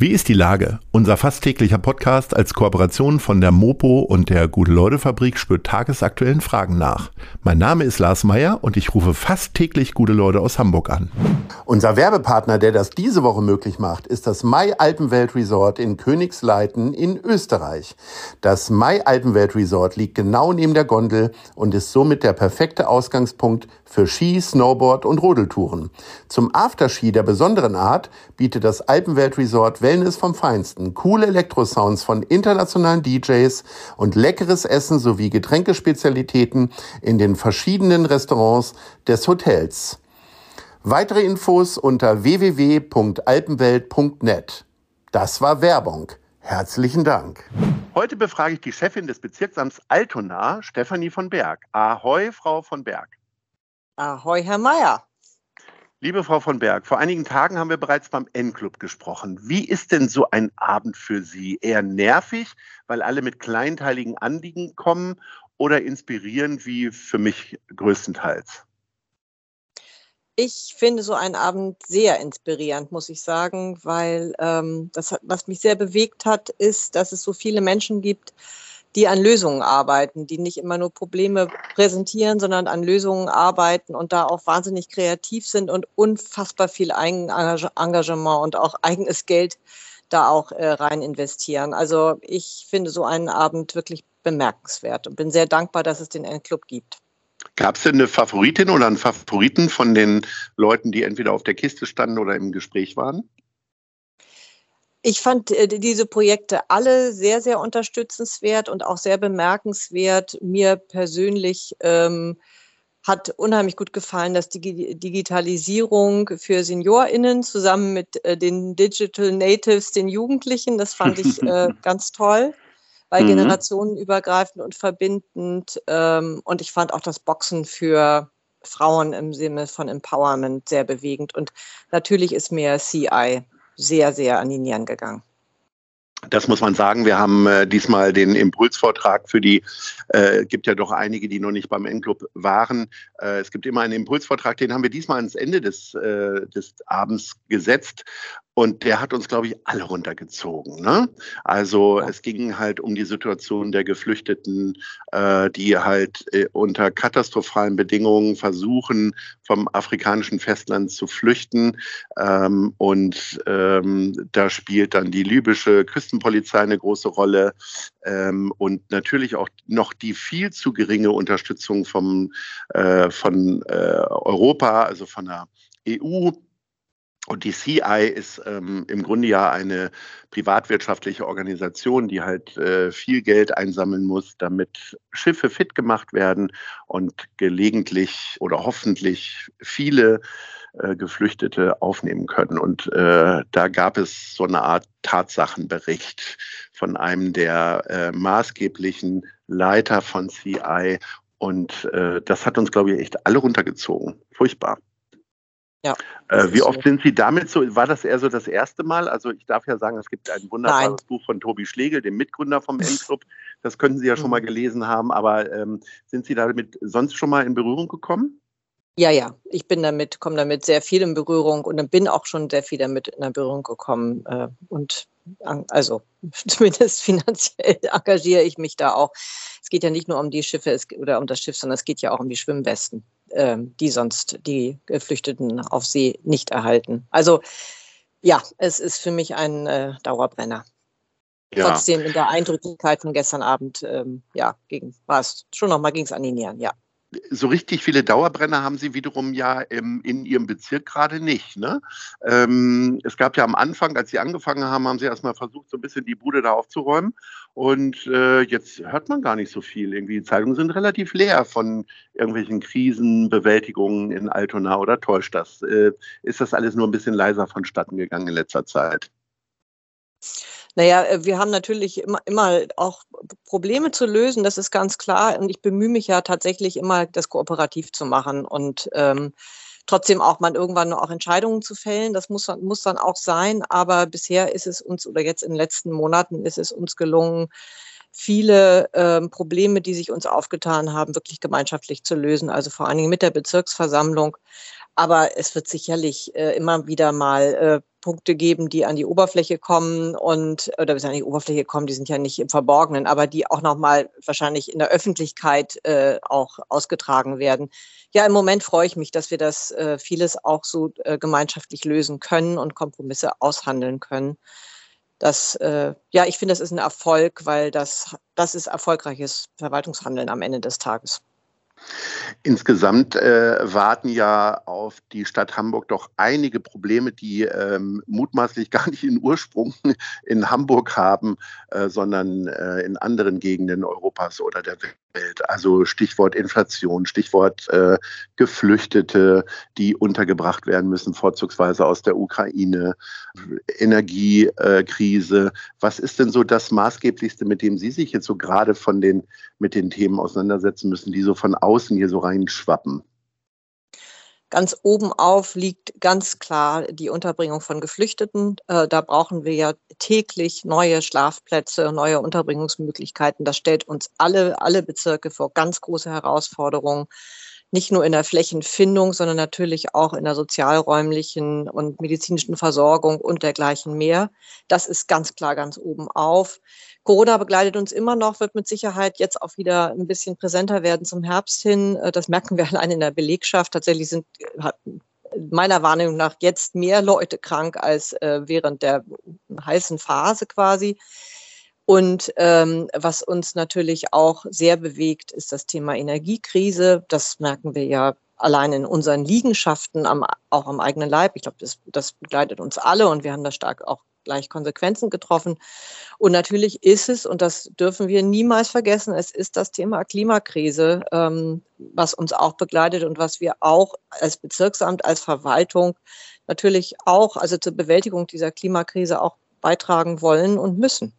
Wie ist die Lage? Unser fast täglicher Podcast als Kooperation von der Mopo und der Gute-Leute-Fabrik spürt tagesaktuellen Fragen nach. Mein Name ist Lars Meyer und ich rufe fast täglich gute Leute aus Hamburg an. Unser Werbepartner, der das diese Woche möglich macht, ist das Mai Alpenwelt Resort in Königsleiten in Österreich. Das Mai Alpenwelt Resort liegt genau neben der Gondel und ist somit der perfekte Ausgangspunkt für Ski, Snowboard und Rodeltouren. Zum Afterski der besonderen Art bietet das Alpenwelt Resort Wellness vom Feinsten, coole Elektrosounds von internationalen DJs und leckeres Essen sowie Getränkespezialitäten in den verschiedenen Restaurants des Hotels. Weitere Infos unter www.alpenwelt.net. Das war Werbung. Herzlichen Dank. Heute befrage ich die Chefin des Bezirksamts Altona, Stefanie von Berg. Ahoi, Frau von Berg. Ahoi, Herr Meier. Liebe Frau von Berg, vor einigen Tagen haben wir bereits beim N-Club gesprochen. Wie ist denn so ein Abend für Sie? Eher nervig, weil alle mit kleinteiligen Anliegen kommen oder inspirierend wie für mich größtenteils? Ich finde so einen Abend sehr inspirierend, muss ich sagen, weil ähm, das, was mich sehr bewegt hat, ist, dass es so viele Menschen gibt, die an Lösungen arbeiten, die nicht immer nur Probleme präsentieren, sondern an Lösungen arbeiten und da auch wahnsinnig kreativ sind und unfassbar viel Eigenengagement und auch eigenes Geld da auch äh, rein investieren. Also ich finde so einen Abend wirklich bemerkenswert und bin sehr dankbar, dass es den Endclub gibt. Gab es denn eine Favoritin oder einen Favoriten von den Leuten, die entweder auf der Kiste standen oder im Gespräch waren? Ich fand äh, diese Projekte alle sehr, sehr unterstützenswert und auch sehr bemerkenswert. Mir persönlich ähm, hat unheimlich gut gefallen, dass die Digitalisierung für SeniorInnen zusammen mit äh, den Digital Natives, den Jugendlichen, das fand ich äh, ganz toll, weil mhm. generationenübergreifend und verbindend. Ähm, und ich fand auch das Boxen für Frauen im Sinne von Empowerment sehr bewegend. Und natürlich ist mir CI sehr, sehr an die Nieren gegangen. Das muss man sagen. Wir haben äh, diesmal den Impulsvortrag für die, äh, gibt ja doch einige, die noch nicht beim N-Club waren. Äh, es gibt immer einen Impulsvortrag, den haben wir diesmal ans Ende des, äh, des Abends gesetzt. Und der hat uns, glaube ich, alle runtergezogen. Ne? Also es ging halt um die Situation der Geflüchteten, äh, die halt äh, unter katastrophalen Bedingungen versuchen, vom afrikanischen Festland zu flüchten. Ähm, und ähm, da spielt dann die libysche Küstenpolizei eine große Rolle. Ähm, und natürlich auch noch die viel zu geringe Unterstützung vom, äh, von äh, Europa, also von der EU und die CI ist ähm, im Grunde ja eine privatwirtschaftliche Organisation, die halt äh, viel Geld einsammeln muss, damit Schiffe fit gemacht werden und gelegentlich oder hoffentlich viele äh, Geflüchtete aufnehmen können. Und äh, da gab es so eine Art Tatsachenbericht von einem der äh, maßgeblichen Leiter von CI. Und äh, das hat uns, glaube ich, echt alle runtergezogen. Furchtbar. Ja. Äh, wie oft so. sind Sie damit so? War das eher so das erste Mal? Also ich darf ja sagen, es gibt ein wunderbares Nein. Buch von Tobi Schlegel, dem Mitgründer vom N-Club. Das könnten Sie ja schon mal mhm. gelesen haben, aber ähm, sind Sie damit sonst schon mal in Berührung gekommen? Ja, ja, ich bin damit, komme damit sehr viel in Berührung und bin auch schon sehr viel damit in Berührung gekommen. Äh, und also zumindest finanziell engagiere ich mich da auch. Es geht ja nicht nur um die Schiffe oder um das Schiff, sondern es geht ja auch um die Schwimmwesten. Ähm, die sonst die Geflüchteten auf See nicht erhalten. Also ja, es ist für mich ein äh, Dauerbrenner. Ja. Trotzdem in der Eindrücklichkeit von gestern Abend, ähm, ja, ging, war es schon nochmal ging es an die Nieren, ja so richtig viele Dauerbrenner haben sie wiederum ja im, in ihrem Bezirk gerade nicht. Ne? Ähm, es gab ja am Anfang, als sie angefangen haben, haben sie erstmal versucht, so ein bisschen die Bude da aufzuräumen. Und äh, jetzt hört man gar nicht so viel. Irgendwie die Zeitungen sind relativ leer von irgendwelchen Krisenbewältigungen in Altona oder täuscht das? Äh, ist das alles nur ein bisschen leiser vonstatten gegangen in letzter Zeit? Naja, äh, wir haben natürlich immer, immer auch Probleme zu lösen, das ist ganz klar. Und ich bemühe mich ja tatsächlich immer, das kooperativ zu machen. Und ähm, trotzdem auch man irgendwann auch Entscheidungen zu fällen. Das muss, muss dann auch sein. Aber bisher ist es uns oder jetzt in den letzten Monaten ist es uns gelungen, viele ähm, Probleme, die sich uns aufgetan haben, wirklich gemeinschaftlich zu lösen. Also vor allen Dingen mit der Bezirksversammlung. Aber es wird sicherlich äh, immer wieder mal äh, Punkte geben, die an die Oberfläche kommen und oder bis an die Oberfläche kommen, die sind ja nicht im Verborgenen, aber die auch nochmal wahrscheinlich in der Öffentlichkeit äh, auch ausgetragen werden. Ja, im Moment freue ich mich, dass wir das äh, vieles auch so äh, gemeinschaftlich lösen können und Kompromisse aushandeln können. Das, äh, ja, ich finde, das ist ein Erfolg, weil das, das ist erfolgreiches Verwaltungshandeln am Ende des Tages. Insgesamt äh, warten ja auf die Stadt Hamburg doch einige Probleme, die ähm, mutmaßlich gar nicht in Ursprung in Hamburg haben, äh, sondern äh, in anderen Gegenden Europas oder der Welt. Also Stichwort Inflation, Stichwort äh, Geflüchtete, die untergebracht werden müssen, vorzugsweise aus der Ukraine, Energiekrise. Was ist denn so das Maßgeblichste, mit dem Sie sich jetzt so gerade von den, mit den Themen auseinandersetzen müssen, die so von außen hier so reinschwappen? Ganz oben auf liegt ganz klar die Unterbringung von Geflüchteten. Äh, da brauchen wir ja täglich neue Schlafplätze, neue Unterbringungsmöglichkeiten. Das stellt uns alle, alle Bezirke vor ganz große Herausforderungen nicht nur in der Flächenfindung, sondern natürlich auch in der sozialräumlichen und medizinischen Versorgung und dergleichen mehr. Das ist ganz klar ganz oben auf. Corona begleitet uns immer noch, wird mit Sicherheit jetzt auch wieder ein bisschen präsenter werden zum Herbst hin. Äh, das merken wir allein in der Belegschaft. Tatsächlich sind meiner Wahrnehmung nach jetzt mehr Leute krank als äh, während der heißen Phase quasi. Und ähm, was uns natürlich auch sehr bewegt, ist das Thema Energiekrise. Das merken wir ja allein in unseren Liegenschaften, am, auch am eigenen Leib. Ich glaube, das, das begleitet uns alle und wir haben da stark auch gleich Konsequenzen getroffen. Und natürlich ist es, und das dürfen wir niemals vergessen, es ist das Thema Klimakrise, ähm, was uns auch begleitet und was wir auch als Bezirksamt, als Verwaltung natürlich auch, also zur Bewältigung dieser Klimakrise auch beitragen wollen und müssen.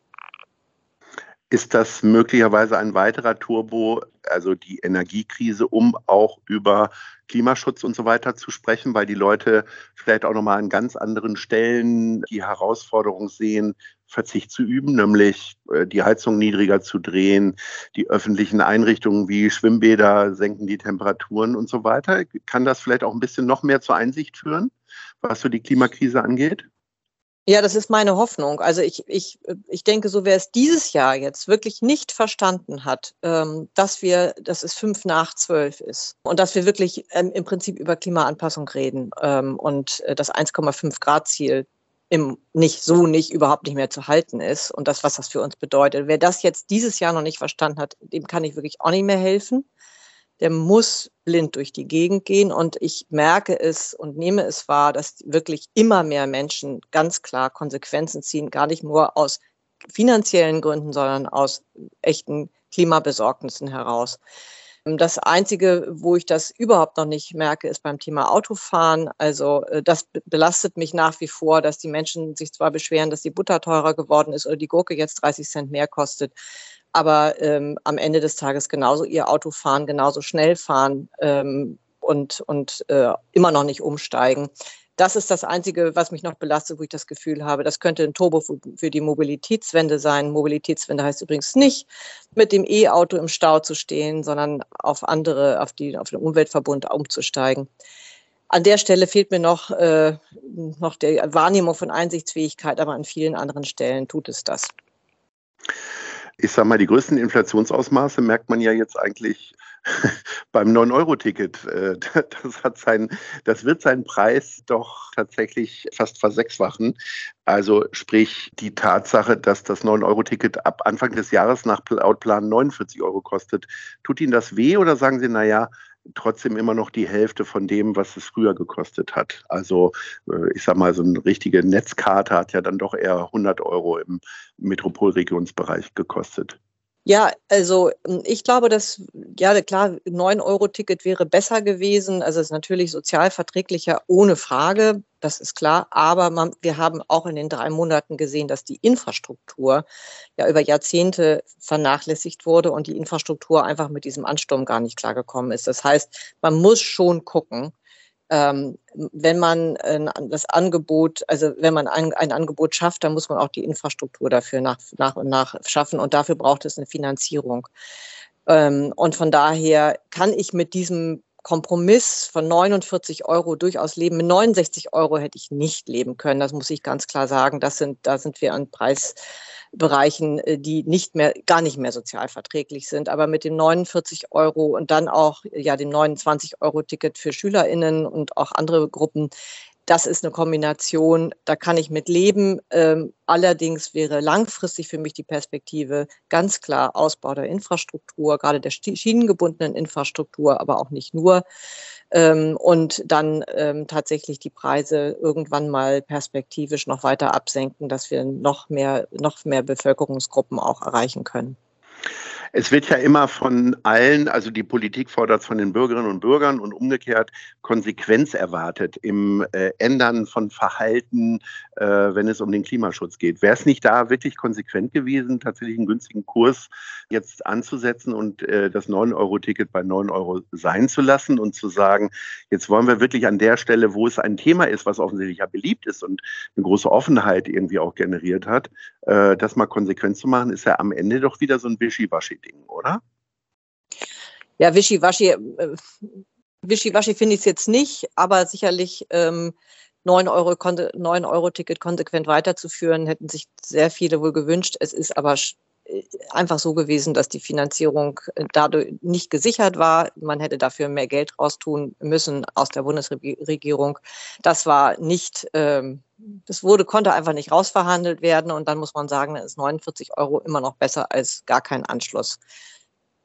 Ist das möglicherweise ein weiterer Turbo, also die Energiekrise, um auch über Klimaschutz und so weiter zu sprechen, weil die Leute vielleicht auch nochmal an ganz anderen Stellen die Herausforderung sehen, Verzicht zu üben, nämlich äh, die Heizung niedriger zu drehen, die öffentlichen Einrichtungen wie Schwimmbäder senken die Temperaturen und so weiter. Kann das vielleicht auch ein bisschen noch mehr zur Einsicht führen, was so die Klimakrise angeht? Ja, das ist meine Hoffnung. Also ich, ich, ich denke, so wer es dieses Jahr jetzt wirklich nicht verstanden hat, ähm, dass wir, dass es fünf nach zwölf ist und dass wir wirklich ähm, im Prinzip über Klimaanpassung reden ähm, und äh, das 1,5 Grad Ziel im nicht so nicht überhaupt nicht mehr zu halten ist und das, was das für uns bedeutet. Wer das jetzt dieses Jahr noch nicht verstanden hat, dem kann ich wirklich auch nicht mehr helfen der muss blind durch die Gegend gehen. Und ich merke es und nehme es wahr, dass wirklich immer mehr Menschen ganz klar Konsequenzen ziehen, gar nicht nur aus finanziellen Gründen, sondern aus echten Klimabesorgnissen heraus. Das Einzige, wo ich das überhaupt noch nicht merke, ist beim Thema Autofahren. Also äh, das belastet mich nach wie vor, dass die Menschen sich zwar beschweren, dass die Butter teurer geworden ist oder die Gurke jetzt 30 Cent mehr kostet aber ähm, am Ende des Tages genauso ihr Auto fahren, genauso schnell fahren ähm, und, und äh, immer noch nicht umsteigen. Das ist das Einzige, was mich noch belastet, wo ich das Gefühl habe, das könnte ein Turbo für die Mobilitätswende sein. Mobilitätswende heißt übrigens nicht, mit dem E-Auto im Stau zu stehen, sondern auf andere, auf, die, auf den Umweltverbund umzusteigen. An der Stelle fehlt mir noch, äh, noch die Wahrnehmung von Einsichtsfähigkeit, aber an vielen anderen Stellen tut es das ich sage mal, die größten Inflationsausmaße merkt man ja jetzt eigentlich beim 9-Euro-Ticket. Äh, das, hat sein, das wird seinen Preis doch tatsächlich fast versechsfachen. Also sprich die Tatsache, dass das 9-Euro-Ticket ab Anfang des Jahres nach laut Plan 49 Euro kostet. Tut Ihnen das weh oder sagen Sie, naja, trotzdem immer noch die Hälfte von dem, was es früher gekostet hat. Also äh, ich sage mal, so eine richtige Netzkarte hat ja dann doch eher 100 Euro im Metropolregionsbereich gekostet. Ja, also hm, ich glaube, dass, ja klar, 9-Euro-Ticket wäre besser gewesen. Also es ist natürlich sozial verträglicher, ohne Frage, das ist klar. Aber man, wir haben auch in den drei Monaten gesehen, dass die Infrastruktur ja über Jahrzehnte vernachlässigt wurde und die Infrastruktur einfach mit diesem Ansturm gar nicht klargekommen ist. Das heißt, man muss schon gucken, ähm, wenn man äh, das Angebot, also wenn man ein, ein, Angebot schafft, dann muss man auch die Infrastruktur dafür nach, nach und nach schaffen und dafür braucht es eine Finanzierung. Ähm, und von daher kann ich mit diesem Kompromiss von 49 Euro durchaus leben. Mit 69 Euro hätte ich nicht leben können. Das muss ich ganz klar sagen. Das sind, da sind wir an Preisbereichen, äh, die nicht mehr, gar nicht mehr sozial verträglich sind. Aber mit den 49 Euro und dann auch ja dem 29 Euro Ticket für SchülerInnen und auch andere Gruppen das ist eine Kombination, da kann ich mit leben. Ähm, allerdings wäre langfristig für mich die Perspektive ganz klar Ausbau der Infrastruktur, gerade der schienengebundenen Infrastruktur, aber auch nicht nur. Ähm, und dann ähm, tatsächlich die Preise irgendwann mal perspektivisch noch weiter absenken, dass wir noch mehr, noch mehr Bevölkerungsgruppen auch erreichen können. Es wird ja immer von allen, also die Politik fordert von den Bürgerinnen und Bürgern und umgekehrt Konsequenz erwartet im äh, Ändern von Verhalten, äh, wenn es um den Klimaschutz geht. Wäre es nicht da wirklich konsequent gewesen, tatsächlich einen günstigen Kurs jetzt anzusetzen und äh, das 9-Euro-Ticket bei 9 Euro sein zu lassen und zu sagen, jetzt wollen wir wirklich an der Stelle, wo es ein Thema ist, was offensichtlich ja beliebt ist und eine große Offenheit irgendwie auch generiert hat, äh, das mal konsequent zu machen, ist ja am Ende doch wieder so ein Wischiwaschi Ding, oder? Ja, Wischiwaschi, äh, Wischiwaschi finde ich es jetzt nicht, aber sicherlich ähm, 9 Euro, 9 Euro Ticket konsequent weiterzuführen, hätten sich sehr viele wohl gewünscht. Es ist aber einfach so gewesen, dass die Finanzierung äh, dadurch nicht gesichert war. Man hätte dafür mehr Geld raustun müssen aus der Bundesregierung. Das war nicht, ähm, das wurde, konnte einfach nicht rausverhandelt werden. Und dann muss man sagen, dann ist 49 Euro immer noch besser als gar kein Anschluss.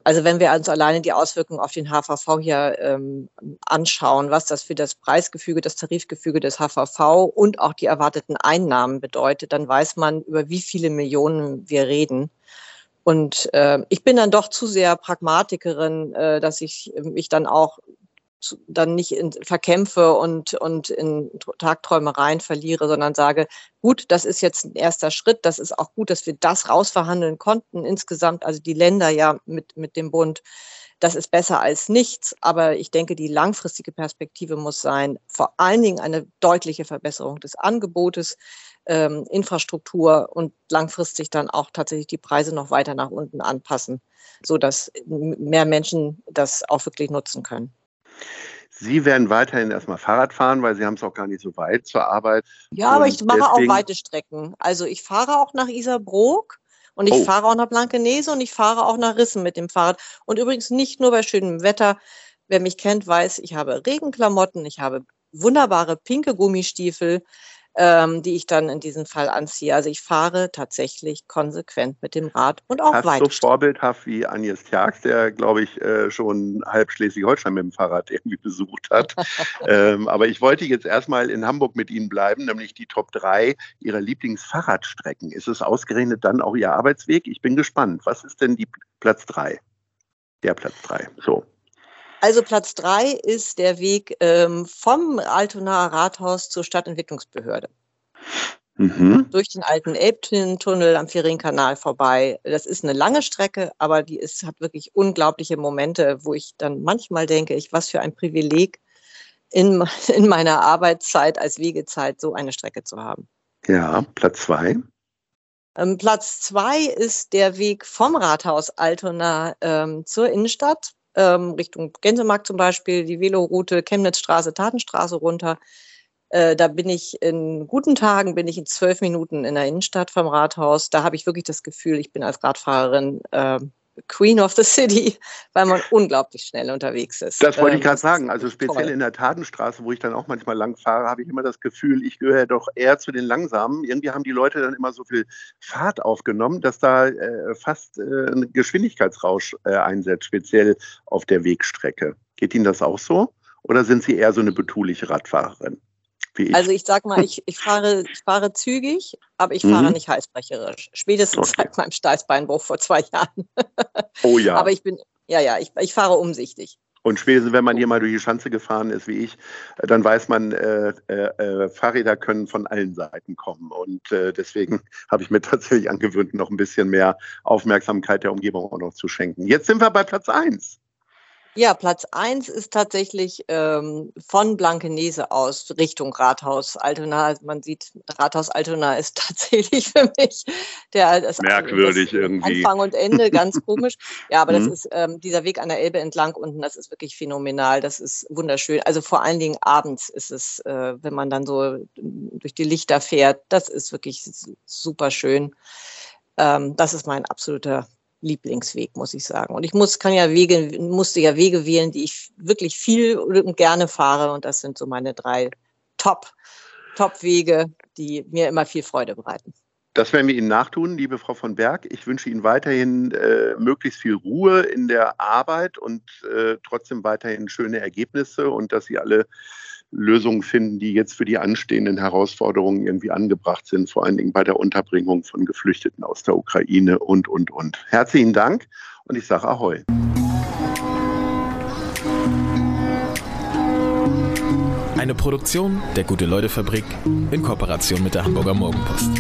Also wenn wir uns alleine die Auswirkungen auf den HVV hier ähm, anschauen, was das für das Preisgefüge, das Tarifgefüge des HVV und auch die erwarteten Einnahmen bedeutet, dann weiß man, über wie viele Millionen wir reden. Und äh, ich bin dann doch zu sehr Pragmatikerin, äh, dass ich mich dann auch dann nicht in, verkämpfe und, und in Tagträumereien verliere, sondern sage, gut, das ist jetzt ein erster Schritt. Das ist auch gut, dass wir das rausverhandeln konnten insgesamt, also die Länder ja mit, mit dem Bund. Das ist besser als nichts, aber ich denke, die langfristige Perspektive muss sein, vor allen Dingen eine deutliche Verbesserung des Angebotes, ähm, Infrastruktur und langfristig dann auch tatsächlich die Preise noch weiter nach unten anpassen, sodass mehr Menschen das auch wirklich nutzen können. Sie werden weiterhin erstmal Fahrrad fahren, weil Sie haben es auch gar nicht so weit zur Arbeit. Ja, aber ich mache deswegen... auch weite Strecken. Also ich fahre auch nach Isarbrook und ich oh. fahre auch nach Blankenese und ich fahre auch nach Rissen mit dem Fahrrad. Und übrigens nicht nur bei schönem Wetter. Wer mich kennt, weiß, ich habe Regenklamotten, ich habe wunderbare pinke Gummistiefel ähm, die ich dann in diesem Fall anziehe. Also ich fahre tatsächlich konsequent mit dem Rad und auch Fast weit. so vorbildhaft wie Agnes Tjax, der, glaube ich, äh, schon halb Schleswig-Holstein mit dem Fahrrad irgendwie besucht hat. ähm, aber ich wollte jetzt erstmal in Hamburg mit Ihnen bleiben, nämlich die Top 3 Ihrer Lieblingsfahrradstrecken. Ist es ausgerechnet dann auch Ihr Arbeitsweg? Ich bin gespannt. Was ist denn die Platz 3? Der Platz 3. So. Also Platz drei ist der Weg ähm, vom Altonaer Rathaus zur Stadtentwicklungsbehörde. Mhm. Durch den alten Elbtunnel am Ferienkanal vorbei. Das ist eine lange Strecke, aber die ist, hat wirklich unglaubliche Momente, wo ich dann manchmal denke, ich, was für ein Privileg in, in meiner Arbeitszeit als Wegezeit so eine Strecke zu haben. Ja, Platz zwei. Ähm, Platz zwei ist der Weg vom Rathaus Altona ähm, zur Innenstadt ähm, Richtung Gänsemarkt zum Beispiel, die Veloroute Chemnitzstraße, Tatenstraße runter. Äh, da bin ich in guten Tagen, bin ich in zwölf Minuten in der Innenstadt vom Rathaus. Da habe ich wirklich das Gefühl, ich bin als Radfahrerin äh, Queen of the City, weil man unglaublich schnell unterwegs ist. Das wollte ich ähm, gerade sagen. Also speziell toll. in der Tatenstraße, wo ich dann auch manchmal lang fahre, habe ich immer das Gefühl, ich gehöre doch eher zu den Langsamen. Irgendwie haben die Leute dann immer so viel Fahrt aufgenommen, dass da äh, fast äh, ein Geschwindigkeitsrausch äh, einsetzt, speziell auf der Wegstrecke. Geht Ihnen das auch so? Oder sind Sie eher so eine betuliche Radfahrerin? Ich. Also ich sag mal, ich, ich, fahre, ich fahre zügig, aber ich fahre mhm. nicht heißbrecherisch. Spätestens okay. seit meinem Steißbeinbruch vor zwei Jahren. Oh ja. aber ich bin, ja, ja, ich, ich fahre umsichtig. Und spätestens, wenn man hier mal durch die Schanze gefahren ist, wie ich, dann weiß man, äh, äh, äh Fahrräder können von allen Seiten kommen. Und äh, deswegen habe ich mir tatsächlich angewöhnt, noch ein bisschen mehr Aufmerksamkeit der Umgebung auch noch zu schenken. Jetzt sind wir bei Platz 1. Ja, Platz eins ist tatsächlich ähm, von Blankenese aus Richtung Rathaus Altona. Man sieht, Rathaus Altona ist tatsächlich für mich der das, merkwürdig das irgendwie. Anfang und Ende, ganz komisch. Ja, aber das mhm. ist ähm, dieser Weg an der Elbe entlang unten, das ist wirklich phänomenal. Das ist wunderschön. Also vor allen Dingen abends ist es, äh, wenn man dann so durch die Lichter fährt, das ist wirklich super schön. Ähm, das ist mein absoluter Lieblingsweg, muss ich sagen. Und ich muss, kann ja Wege, musste ja Wege wählen, die ich wirklich viel und gerne fahre. Und das sind so meine drei Top, Top-Wege, die mir immer viel Freude bereiten. Das werden wir Ihnen nachtun, liebe Frau von Berg. Ich wünsche Ihnen weiterhin äh, möglichst viel Ruhe in der Arbeit und äh, trotzdem weiterhin schöne Ergebnisse und dass Sie alle Lösungen finden, die jetzt für die anstehenden Herausforderungen irgendwie angebracht sind, vor allen Dingen bei der Unterbringung von Geflüchteten aus der Ukraine und, und, und. Herzlichen Dank und ich sage Ahoi. Eine Produktion der Gute-Leute-Fabrik in Kooperation mit der Hamburger Morgenpost.